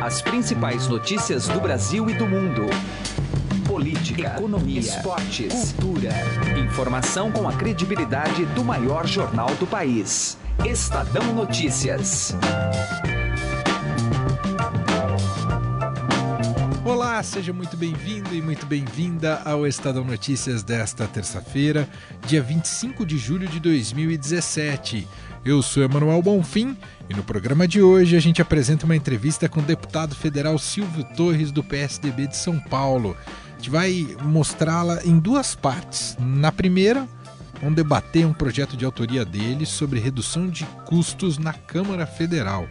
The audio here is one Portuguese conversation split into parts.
As principais notícias do Brasil e do mundo. Política, economia, esportes, cultura. Informação com a credibilidade do maior jornal do país. Estadão Notícias. Olá, seja muito bem-vindo e muito bem-vinda ao Estadão Notícias desta terça-feira, dia 25 de julho de 2017. Eu sou Emanuel Bonfim e no programa de hoje a gente apresenta uma entrevista com o deputado federal Silvio Torres do PSDB de São Paulo. A gente vai mostrá-la em duas partes. Na primeira, vamos debater um projeto de autoria dele sobre redução de custos na Câmara Federal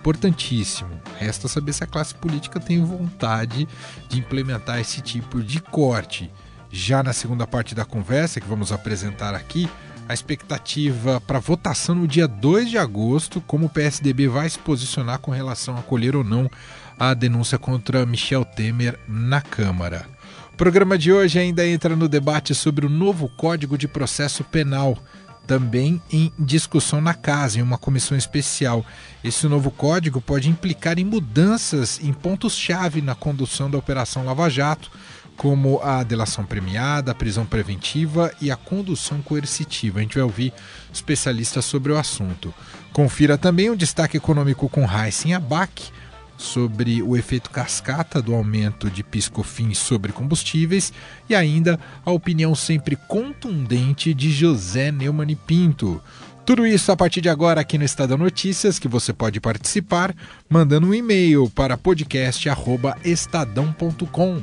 importantíssimo. Resta saber se a classe política tem vontade de implementar esse tipo de corte. Já na segunda parte da conversa, que vamos apresentar aqui, a expectativa para votação no dia 2 de agosto, como o PSDB vai se posicionar com relação a acolher ou não a denúncia contra Michel Temer na Câmara. O programa de hoje ainda entra no debate sobre o novo Código de Processo Penal também em discussão na casa, em uma comissão especial. Esse novo código pode implicar em mudanças em pontos-chave na condução da Operação Lava Jato, como a delação premiada, a prisão preventiva e a condução coercitiva. A gente vai ouvir especialistas sobre o assunto. Confira também o destaque econômico com Heisen Abac sobre o efeito cascata do aumento de piscofins sobre combustíveis e ainda a opinião sempre contundente de José Neumann Pinto. Tudo isso a partir de agora aqui no Estadão Notícias, que você pode participar mandando um e-mail para podcast@estadão.com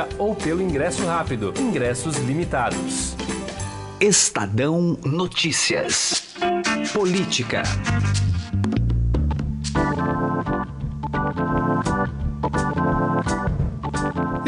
ou pelo ingresso rápido. Ingressos limitados. Estadão Notícias. Política.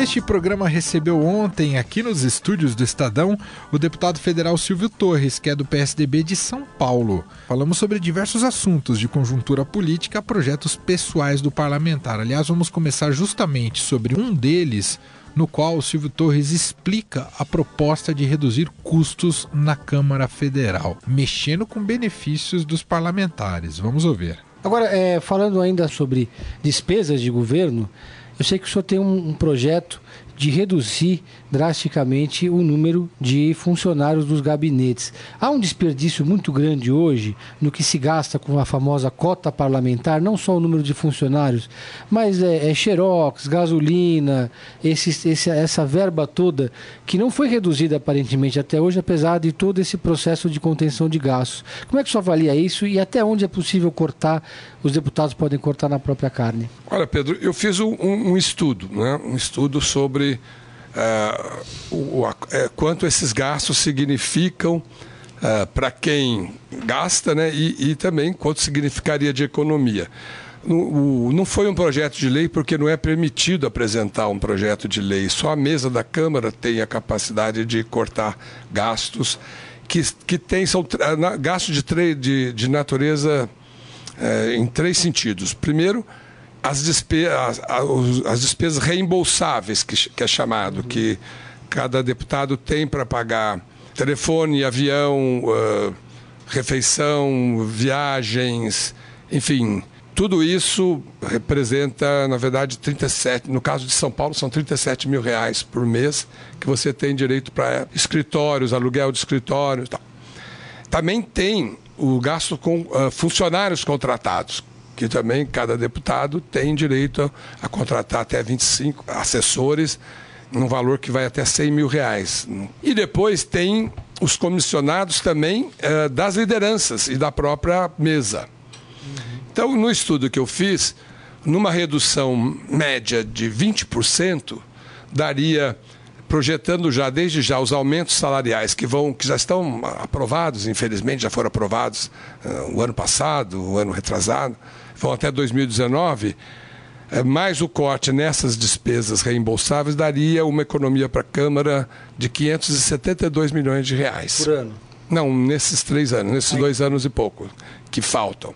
Este programa recebeu ontem, aqui nos estúdios do Estadão, o deputado federal Silvio Torres, que é do PSDB de São Paulo. Falamos sobre diversos assuntos, de conjuntura política a projetos pessoais do parlamentar. Aliás, vamos começar justamente sobre um deles, no qual o Silvio Torres explica a proposta de reduzir custos na Câmara Federal, mexendo com benefícios dos parlamentares. Vamos ouvir. Agora, é, falando ainda sobre despesas de governo, eu sei que o senhor tem um, projeto de reduzir drasticamente o número de funcionários dos gabinetes. Há um desperdício muito grande hoje no que se gasta com a famosa cota parlamentar, não só o número de funcionários, mas é, é xerox, gasolina, esse, esse, essa verba toda que não foi reduzida aparentemente até hoje, apesar de todo esse processo de contenção de gastos. Como é que o senhor avalia isso e até onde é possível cortar, os deputados podem cortar na própria carne? Olha, Pedro, eu fiz um, um estudo, né? um estudo sobre uh, o, é, quanto esses gastos significam uh, para quem gasta né, e, e, também quanto significaria de economia. No, o, não foi um projeto de lei porque não é permitido apresentar um projeto de lei. Só a mesa da Câmara tem a capacidade de cortar gastos que, que tem, são gastos de, de, de natureza é, em três sentidos. Primeiro, as, despe as, as despesas reembolsáveis, que, que é chamado, uhum. que cada deputado tem para pagar telefone, avião, uh, refeição, viagens, enfim. Tudo isso representa, na verdade, 37, no caso de São Paulo, são 37 mil reais por mês que você tem direito para escritórios, aluguel de escritórios. Tal. Também tem o gasto com uh, funcionários contratados, que também cada deputado tem direito a, a contratar até 25 assessores, num valor que vai até 100 mil reais. E depois tem os comissionados também eh, das lideranças e da própria mesa. Então, no estudo que eu fiz, numa redução média de 20%, daria projetando já desde já os aumentos salariais que vão que já estão aprovados, infelizmente já foram aprovados uh, o ano passado, o ano retrasado, vão até 2019, é, mais o corte nessas despesas reembolsáveis daria uma economia para a Câmara de 572 milhões de reais. Por ano? Não, nesses três anos, nesses dois anos e pouco que faltam.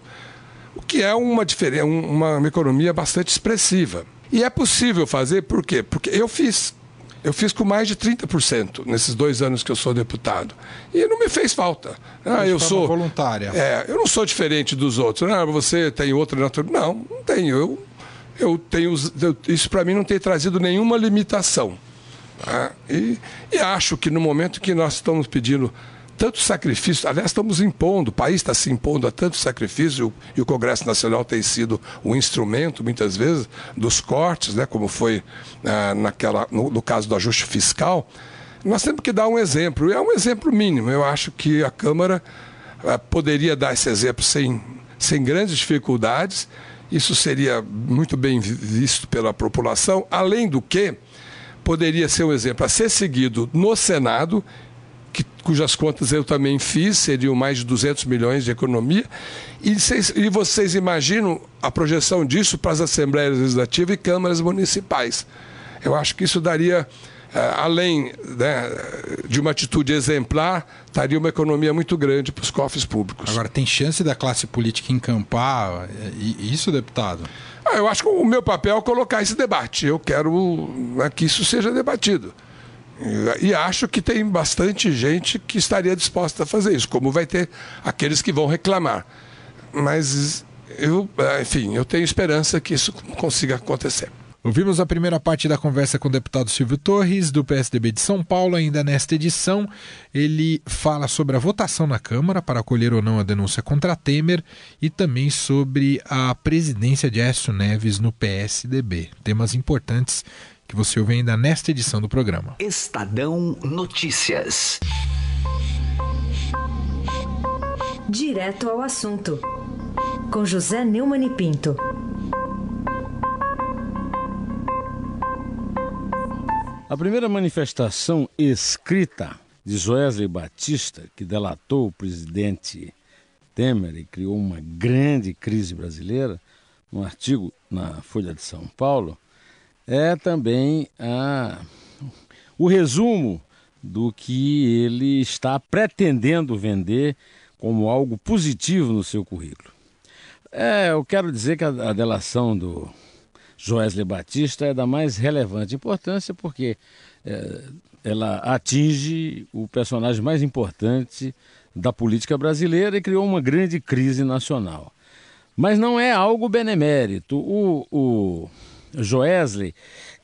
O que é uma, diferença, uma, uma economia bastante expressiva. E é possível fazer, por quê? Porque eu fiz eu fiz com mais de 30% nesses dois anos que eu sou deputado. E não me fez falta. Ah, eu sou voluntária. É, eu não sou diferente dos outros. Ah, você tem outra natureza. Não, não tenho. Eu, eu tenho. Eu, isso para mim não tem trazido nenhuma limitação. Tá? E, e acho que no momento que nós estamos pedindo tanto sacrifício, aliás, estamos impondo, o país está se impondo a tanto sacrifício, e o Congresso Nacional tem sido o instrumento, muitas vezes, dos cortes, né, como foi ah, naquela, no, no, caso do ajuste fiscal. Nós temos que dar um exemplo, e é um exemplo mínimo. Eu acho que a Câmara ah, poderia dar esse exemplo sem, sem grandes dificuldades, isso seria muito bem visto pela população, além do que poderia ser um exemplo a ser seguido no Senado que, cujas contas eu também fiz, seriam mais de 200 milhões de economia. E, cês, e vocês imaginam a projeção disso para as Assembleias Legislativas e câmaras municipais. Eu acho que isso daria, eh, além né, de uma atitude exemplar, daria uma economia muito grande para os cofres públicos. Agora, tem chance da classe política encampar eh, isso, deputado? Ah, eu acho que o meu papel é colocar esse debate. Eu quero né, que isso seja debatido. E acho que tem bastante gente que estaria disposta a fazer isso, como vai ter aqueles que vão reclamar. Mas eu, enfim, eu tenho esperança que isso consiga acontecer. Ouvimos a primeira parte da conversa com o deputado Silvio Torres, do PSDB de São Paulo. Ainda nesta edição, ele fala sobre a votação na Câmara para acolher ou não a denúncia contra Temer e também sobre a presidência de Aécio Neves no PSDB. Temas importantes que você ouve ainda nesta edição do programa. Estadão Notícias. Direto ao assunto. Com José Neumann e Pinto. A primeira manifestação escrita de Joesley Batista, que delatou o presidente Temer e criou uma grande crise brasileira, um artigo na Folha de São Paulo, é também a, o resumo do que ele está pretendendo vender como algo positivo no seu currículo. É, eu quero dizer que a, a delação do Joesley Batista é da mais relevante importância porque é, ela atinge o personagem mais importante da política brasileira e criou uma grande crise nacional. Mas não é algo benemérito. O, o Joesley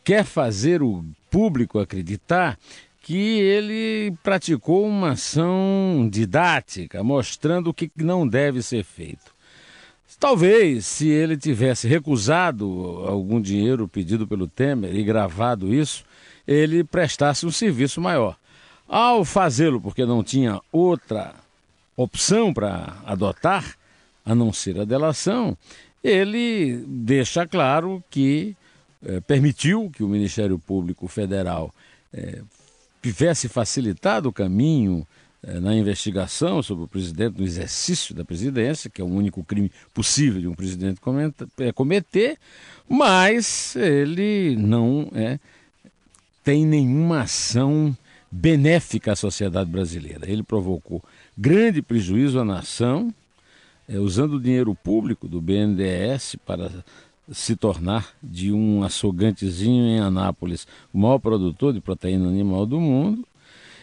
quer fazer o público acreditar que ele praticou uma ação didática, mostrando o que não deve ser feito. Talvez, se ele tivesse recusado algum dinheiro pedido pelo Temer e gravado isso, ele prestasse um serviço maior. Ao fazê-lo, porque não tinha outra opção para adotar, a não ser a delação, ele deixa claro que eh, permitiu que o Ministério Público Federal eh, tivesse facilitado o caminho eh, na investigação sobre o presidente no exercício da presidência, que é o único crime possível de um presidente cometer, mas ele não tem nenhuma ação benéfica à sociedade brasileira. Ele provocou grande prejuízo à nação é, usando o dinheiro público do BNDES para se tornar de um açougantezinho em Anápolis o maior produtor de proteína animal do mundo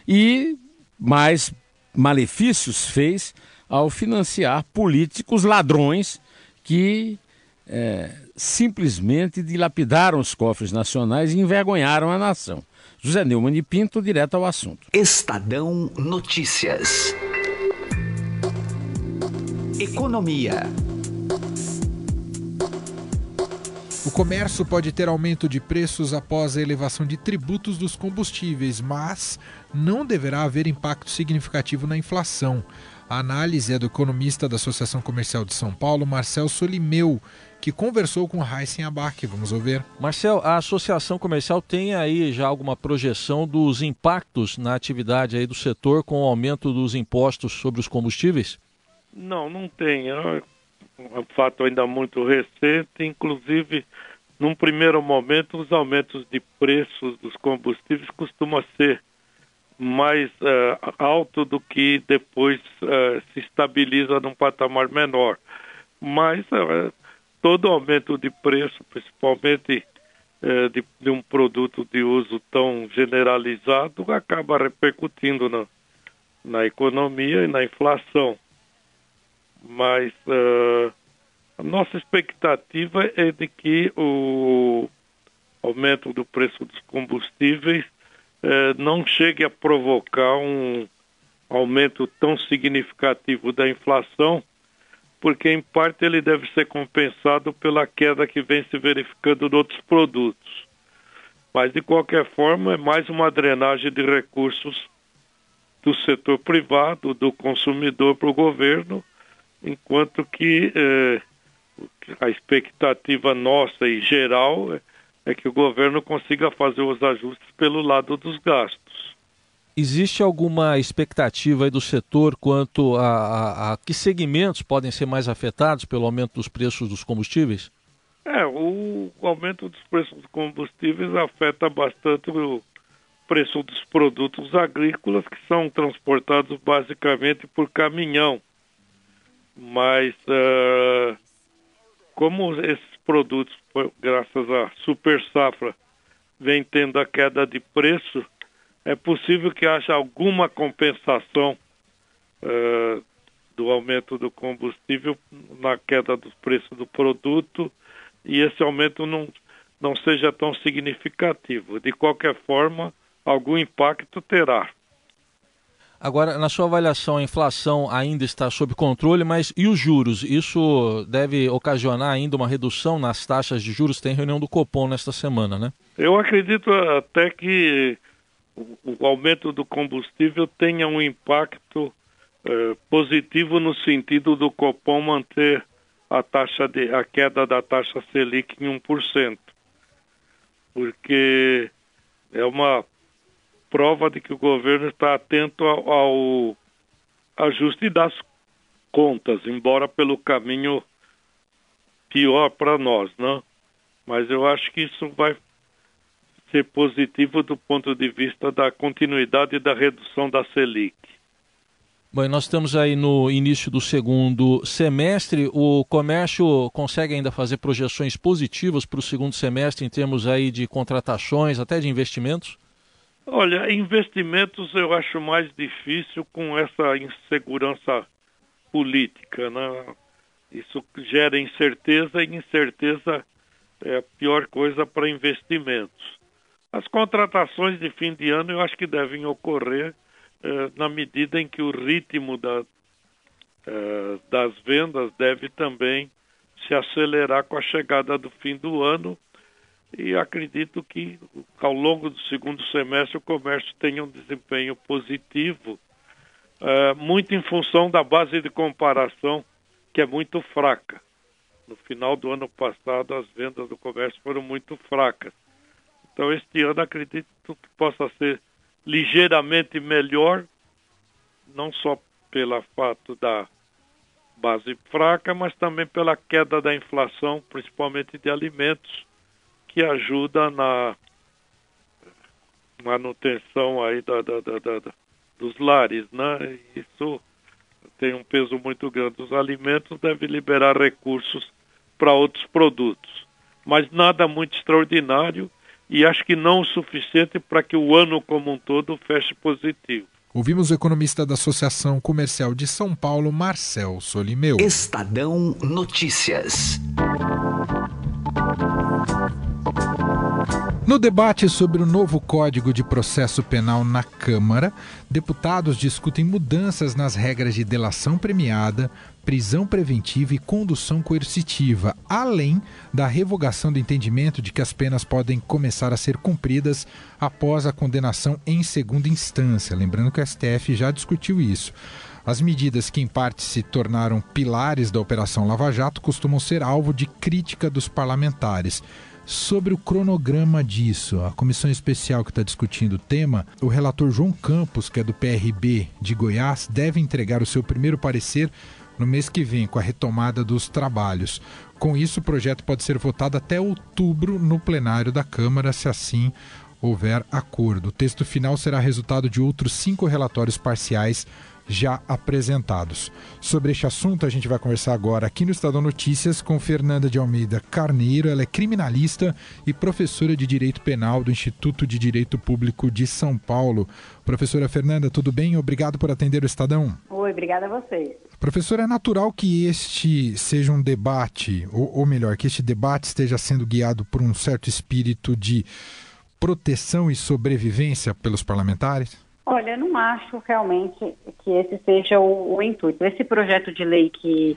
e mais malefícios fez ao financiar políticos ladrões que é, simplesmente dilapidaram os cofres nacionais e envergonharam a nação. José Neumann e Pinto, direto ao assunto. Estadão Notícias. Economia. O comércio pode ter aumento de preços após a elevação de tributos dos combustíveis, mas não deverá haver impacto significativo na inflação. A análise é do economista da Associação Comercial de São Paulo, Marcel Solimeu, que conversou com Heisen Abac. Vamos ouvir. Marcel, a Associação Comercial tem aí já alguma projeção dos impactos na atividade aí do setor com o aumento dos impostos sobre os combustíveis? Não, não tem. É um fato ainda muito recente, inclusive num primeiro momento, os aumentos de preços dos combustíveis costumam ser mais uh, alto do que depois uh, se estabiliza num patamar menor. Mas uh, todo aumento de preço, principalmente de, de, um produto de uso tão generalizado, acaba repercutindo na, na economia e na inflação. Mas a nossa expectativa é de que o aumento do preço dos combustíveis eh, não chegue a provocar um aumento tão significativo da inflação, porque em parte ele deve ser compensado pela queda que vem se verificando em outros produtos. Mas de qualquer forma é mais uma drenagem de recursos do setor privado, do consumidor para o governo, enquanto que eh, a expectativa nossa e geral é, que o governo consiga fazer os ajustes pelo lado dos gastos. Existe alguma expectativa do setor quanto a, a, a, que segmentos podem ser mais afetados pelo aumento dos preços dos combustíveis? É, o aumento dos preços dos combustíveis afeta bastante o preço dos produtos agrícolas que são transportados basicamente por caminhão. Mas uh, como esses produtos, graças à super safra, vem tendo a queda de preço, é possível que haja alguma compensação uh, do aumento do combustível na queda do preço do produto e esse aumento não, não seja tão significativo. De qualquer forma, algum impacto terá. Agora, na sua avaliação, a inflação ainda está sob controle, mas e os juros? Isso deve ocasionar ainda uma redução nas taxas de juros? Tem reunião do Copom nesta semana, né? Eu acredito até que o aumento do combustível tenha um impacto eh, positivo no sentido do Copom manter a taxa de a queda da taxa Selic em 1%. Porque é uma prova de que o governo está atento ao, ao ajuste das contas, embora pelo caminho pior para nós, né? Mas eu acho que isso vai ser positivo do ponto de vista da continuidade da redução da Selic. Bom, nós estamos aí no início do segundo semestre. O comércio consegue ainda fazer projeções positivas para o segundo semestre em termos aí de contratações, até de investimentos? Olha, investimentos eu acho mais difícil com essa insegurança política, né? Isso gera incerteza e incerteza é a pior coisa para investimentos. As contratações de fim de ano eu acho que devem ocorrer eh, na medida em que o ritmo da, eh, das vendas deve também se acelerar com a chegada do fim do ano e acredito que ao longo do segundo semestre o comércio tenha um desempenho positivo, uh, muito em função da base de comparação que é muito fraca. No final do ano passado as vendas do comércio foram muito fracas. Então este ano acredito que possa ser ligeiramente melhor, não só pelo fato da base fraca, mas também pela queda da inflação, principalmente de alimentos que ajuda na manutenção aí da, da, da, da, dos lares, né? Isso tem um peso muito grande. Os alimentos devem liberar recursos para outros produtos, mas nada muito extraordinário e acho que não o suficiente para que o ano como um todo feche positivo. Ouvimos o economista da Associação Comercial de São Paulo, Marcel Solimeu. Estadão Notícias. No debate sobre o novo Código de Processo Penal na Câmara, deputados discutem mudanças nas regras de delação premiada, prisão preventiva e condução coercitiva, além da revogação do entendimento de que as penas podem começar a ser cumpridas após a condenação em segunda instância. Lembrando que o STF já discutiu isso. As medidas que, em parte, se tornaram pilares da Operação Lava Jato costumam ser alvo de crítica dos parlamentares sobre o cronograma disso. A comissão especial que está discutindo o tema, o relator João Campos, que é do PRB de Goiás, deve entregar o seu primeiro parecer no mês que vem, com a retomada dos trabalhos. Com isso, o projeto pode ser votado até outubro no plenário da Câmara, se assim houver acordo. O texto final será resultado de outros cinco relatórios parciais já apresentados. Sobre este assunto, a gente vai conversar agora aqui no Estadão Notícias com Fernanda de Almeida Carneiro. Ela é criminalista e professora de Direito Penal do Instituto de Direito Público de São Paulo. Professora Fernanda, tudo bem? Obrigado por atender o Estadão. Oi, obrigada a você. Professor, é natural que este seja um debate, ou, ou melhor, que este debate esteja sendo guiado por um certo espírito de proteção e sobrevivência pelos parlamentares? Olha, não acho realmente que esse seja o, o intuito. Esse projeto de lei que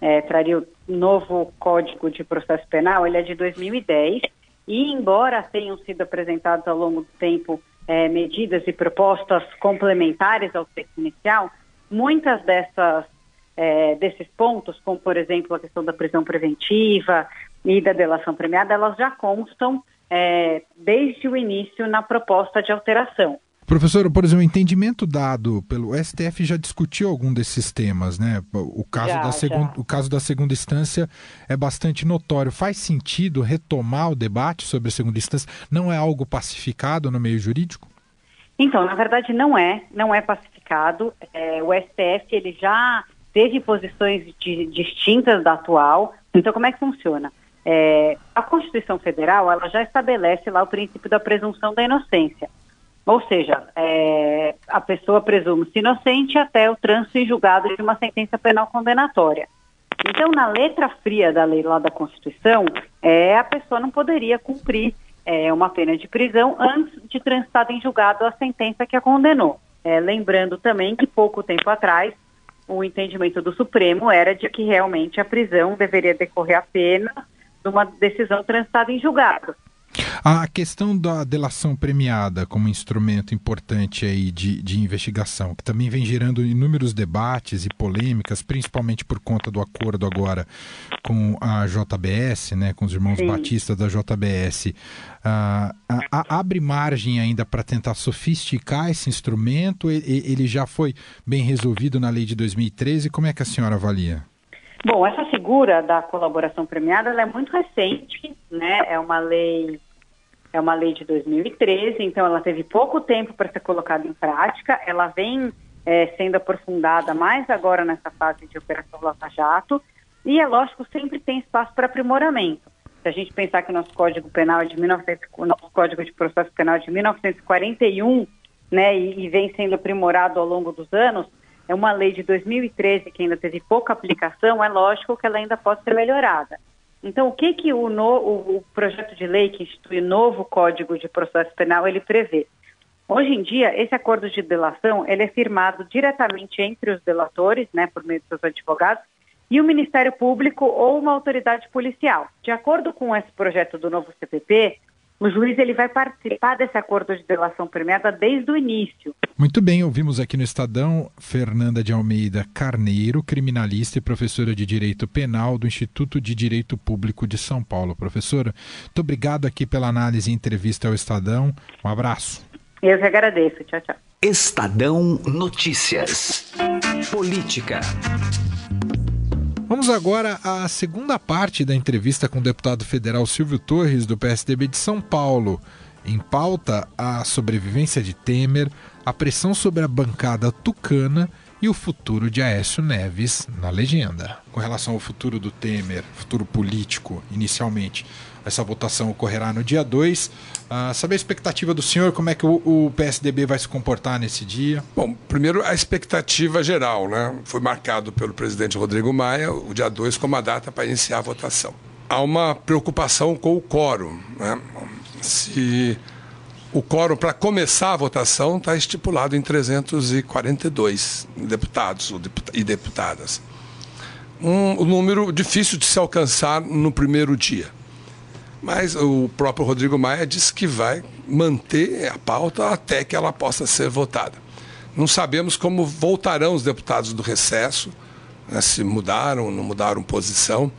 é, traria o novo Código de Processo Penal, ele é de 2010 e, embora tenham sido apresentados ao longo do tempo é, medidas e propostas complementares ao texto inicial, muitas dessas é, desses pontos, como por exemplo a questão da prisão preventiva e da delação premiada, elas já constam é, desde o início na proposta de alteração. Professor, por exemplo, o entendimento dado pelo STF já discutiu algum desses temas, né? O caso, já, da, segun, o caso da segunda instância é bastante notório. Faz sentido retomar o debate sobre a segunda instância? Não é algo pacificado no meio jurídico? Então, na verdade, não é. Não é pacificado. É, o STF ele já teve posições de, distintas da atual. Então, como é que funciona? É, a Constituição Federal ela já estabelece lá o princípio da presunção da inocência. Ou seja, é, a pessoa presume-se inocente até o trânsito em julgado de uma sentença penal condenatória. Então, na letra fria da lei lá da Constituição, é, a pessoa não poderia cumprir é, uma pena de prisão antes de transitar em julgado a sentença que a condenou. É, lembrando também que pouco tempo atrás o entendimento do Supremo era de que realmente a prisão deveria decorrer apenas de uma decisão transitada em julgado. A questão da delação premiada como instrumento importante aí de, de investigação, que também vem gerando inúmeros debates e polêmicas, principalmente por conta do acordo agora com a JBS, né, com os irmãos Sim. Batista da JBS, uh, abre margem ainda para tentar sofisticar esse instrumento? Ele, ele já foi bem resolvido na lei de 2013? Como é que a senhora avalia? Bom, essa figura da colaboração premiada é muito recente, né? É uma lei é uma lei de 2013, então ela teve pouco tempo para ser colocada em prática. Ela vem é, sendo aprofundada mais agora nessa fase de Operação Lava Jato. E é lógico, sempre tem espaço para aprimoramento. Se a gente pensar que o nosso Código Penal é de 1900, o nosso Código de Processo Penal é de 1941, né, e, e vem sendo aprimorado ao longo dos anos, é uma lei de 2013 que ainda teve pouca aplicação, é lógico que ela ainda pode ser melhorada. Então, o que, que o, no, o, projeto de lei que institui o novo Código de Processo Penal ele prevê? Hoje em dia, esse acordo de delação ele é firmado diretamente entre os delatores, né, por meio dos seus advogados, e o Ministério Público ou uma autoridade policial. De acordo com esse projeto do novo CPP, o juiz ele vai participar desse acordo de delação premiada desde o início. Muito bem, ouvimos aqui no Estadão Fernanda de Almeida Carneiro, criminalista e professora de Direito Penal do Instituto de Direito Público de São Paulo. Professora, muito obrigado aqui pela análise e entrevista ao Estadão. Um abraço. Eu que agradeço. Tchau, tchau. Estadão Notícias. Política. Vamos agora à segunda parte da entrevista com o deputado federal Silvio Torres, do PSDB de São Paulo. Em pauta, a sobrevivência de Temer, a pressão sobre a bancada tucana e o futuro de Aécio Neves na legenda. Com relação ao futuro do Temer, futuro político, inicialmente, essa votação ocorrerá no dia 2. Uh, ah, saber a expectativa do senhor, como é que o, o, PSDB vai se comportar nesse dia? Bom, primeiro a expectativa geral, né? Foi marcado pelo presidente Rodrigo Maia o dia 2 como a data para iniciar a votação. Há uma preocupação com o quórum, né? Se o quórum para começar a votação está estipulado em 342 deputados e deputadas. Um, um número difícil de se alcançar no primeiro dia. Mas o próprio Rodrigo Maia disse que vai manter a pauta até que ela possa ser votada. Não sabemos como voltarão os deputados do recesso, né, se mudaram, não mudaram posição,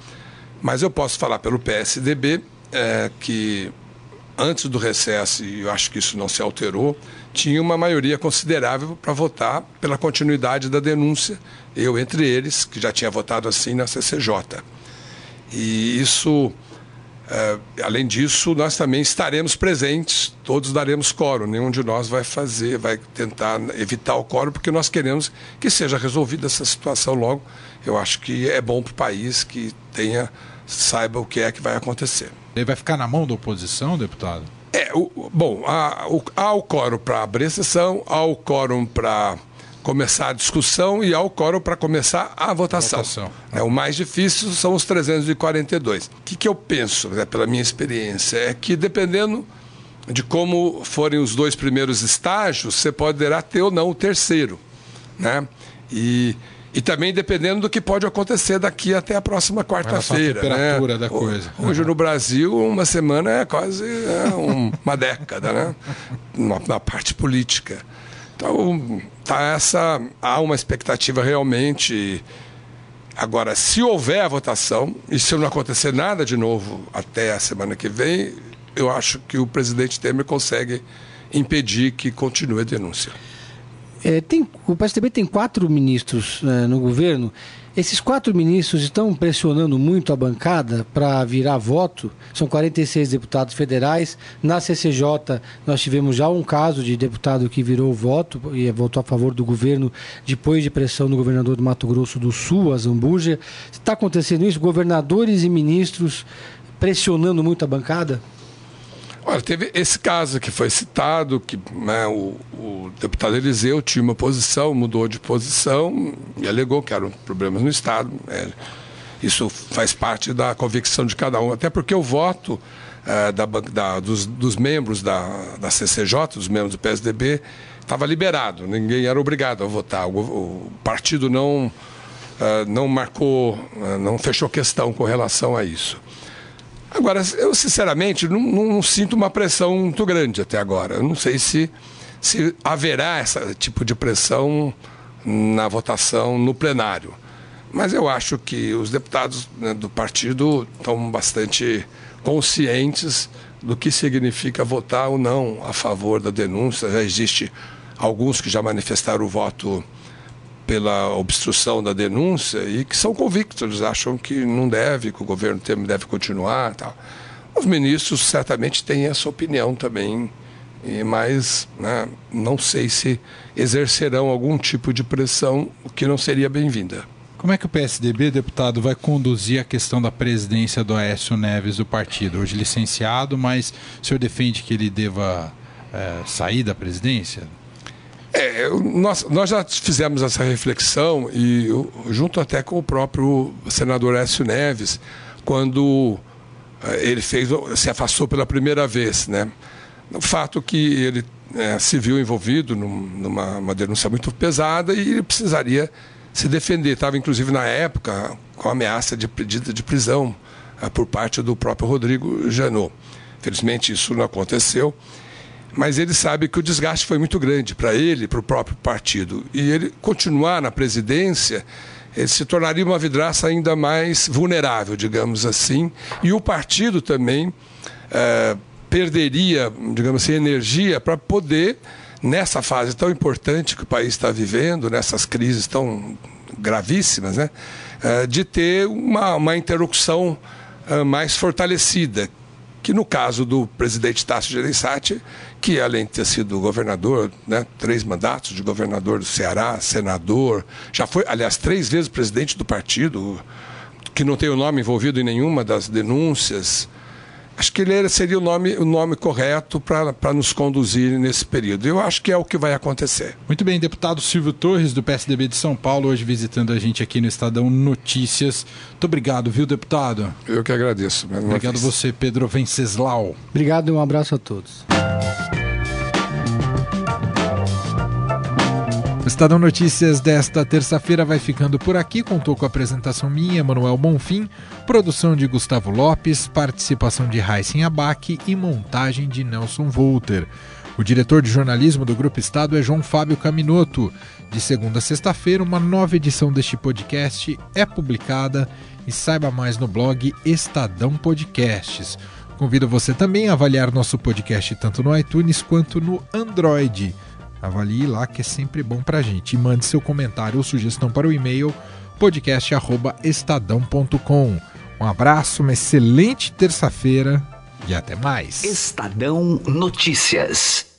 mas eu posso falar pelo PSDB é, que antes do recesso, e eu acho que isso não se alterou, tinha uma maioria considerável para votar pela continuidade da denúncia, eu entre eles, que já tinha votado assim na CCJ. E isso, é, além disso, nós também estaremos presentes, todos daremos coro, nenhum de nós vai fazer, vai tentar evitar o coro, porque nós queremos que seja resolvida essa situação logo. Eu acho que é bom para o país que tenha, saiba o que é que vai acontecer. Ele vai ficar na mão da oposição, deputado? É, o, bom, há, o, há o quórum para abrir a sessão, há o quórum para começar a discussão e há o quórum para começar a votação. votação. É, o mais difícil são os 342. O que, que eu penso, né, pela minha experiência, é que dependendo de como forem os dois primeiros estágios, você poderá ter ou não o terceiro. Né? E e também dependendo do que pode acontecer daqui até a próxima quarta-feira. A temperatura né? da coisa. Hoje no Brasil, uma semana é quase é, uma década, né? Na, na, parte política. Então, tá essa, há uma expectativa realmente. Agora, se houver a votação, e se não acontecer nada de novo até a semana que vem, eu acho que o presidente Temer consegue impedir que continue a denúncia. É, tem, o PSDB tem quatro ministros é, no governo. Esses quatro ministros estão pressionando muito a bancada para virar voto. São 46 deputados federais. Na CCJ, nós tivemos já um caso de deputado que virou voto e votou a favor do governo depois de pressão do governador do Mato Grosso do Sul, a Zambuja. Está acontecendo isso? Governadores e ministros pressionando muito a bancada? Olha, teve esse caso que foi citado, que né, o, o, deputado Eliseu tinha uma posição, mudou de posição e alegou que eram problemas no Estado. É, isso faz parte da convicção de cada um, até porque o voto é, da, da, dos, dos, membros da, da CCJ, dos membros do PSDB, estava liberado, ninguém era obrigado a votar. O, o partido não, é, não marcou, é, não fechou questão com relação a isso. Agora, eu sinceramente não, não, sinto uma pressão muito grande até agora. Eu não sei se, se haverá esse tipo de pressão na votação no plenário. Mas eu acho que os deputados né, do partido estão bastante conscientes do que significa votar ou não a favor da denúncia. Já existe alguns que já manifestaram o voto pela obstrução da denúncia e que são convictos, acham que não deve, que o governo Temer deve continuar tal. Os ministros certamente têm essa opinião também, mas né, não sei se exercerão algum tipo de pressão, que não seria bem-vinda. Como é que o PSDB, deputado, vai conduzir a questão da presidência do Aécio Neves do partido? Hoje licenciado, mas o senhor defende que ele deva é, sair da presidência? É, nós, nós já fizemos essa reflexão e junto até com o próprio senador Écio Neves, quando eh, ele fez, se afastou pela primeira vez, né? O fato que ele é, se viu envolvido num, numa denúncia muito pesada e ele precisaria se defender. Estava, inclusive, na época, com ameaça de pedido de prisão é, por parte do próprio Rodrigo Janot. Felizmente, isso não aconteceu mas ele sabe que o desgaste foi muito grande para ele, para o próprio partido. E ele continuar na presidência, ele se tornaria uma vidraça ainda mais vulnerável, digamos assim, e o partido também é, perderia, digamos assim, energia para poder, nessa fase tão importante que o país está vivendo, nessas crises tão gravíssimas, né, é, de ter uma, uma interlocução é, mais fortalecida, que no caso do presidente Tasso Gereissati, que além de ter sido governador, né, três mandatos de governador do Ceará, senador, já foi, aliás, três vezes presidente do partido, que não tem o nome envolvido em nenhuma das denúncias, acho que ele seria o nome, o nome correto para nos conduzir nesse período. Eu acho que é o que vai acontecer. Muito bem, deputado Silvio Torres, do PSDB de São Paulo, hoje visitando a gente aqui no Estadão Notícias. Muito obrigado, viu, deputado? Eu que agradeço. Obrigado vez. você, Pedro Venceslau. Obrigado e um abraço a todos. O Estadão Notícias desta terça-feira vai ficando por aqui. Contou com a apresentação minha, Manuel Bonfim, produção de Gustavo Lopes, participação de Raíssen Abac e montagem de Nelson Volter. O diretor de jornalismo do Grupo Estado é João Fábio Caminoto. De segunda a sexta-feira, uma nova edição deste podcast é publicada e saiba mais no blog Estadão Podcasts. Convido você também a avaliar nosso podcast tanto no iTunes quanto no Android. Avalie lá que é sempre bom pra gente. E mande seu comentário ou sugestão para o e-mail podcast@estadão.com. Um abraço, uma excelente terça-feira e até mais. Estadão Notícias.